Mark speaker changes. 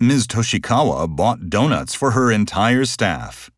Speaker 1: Ms. Toshikawa bought donuts for her entire staff.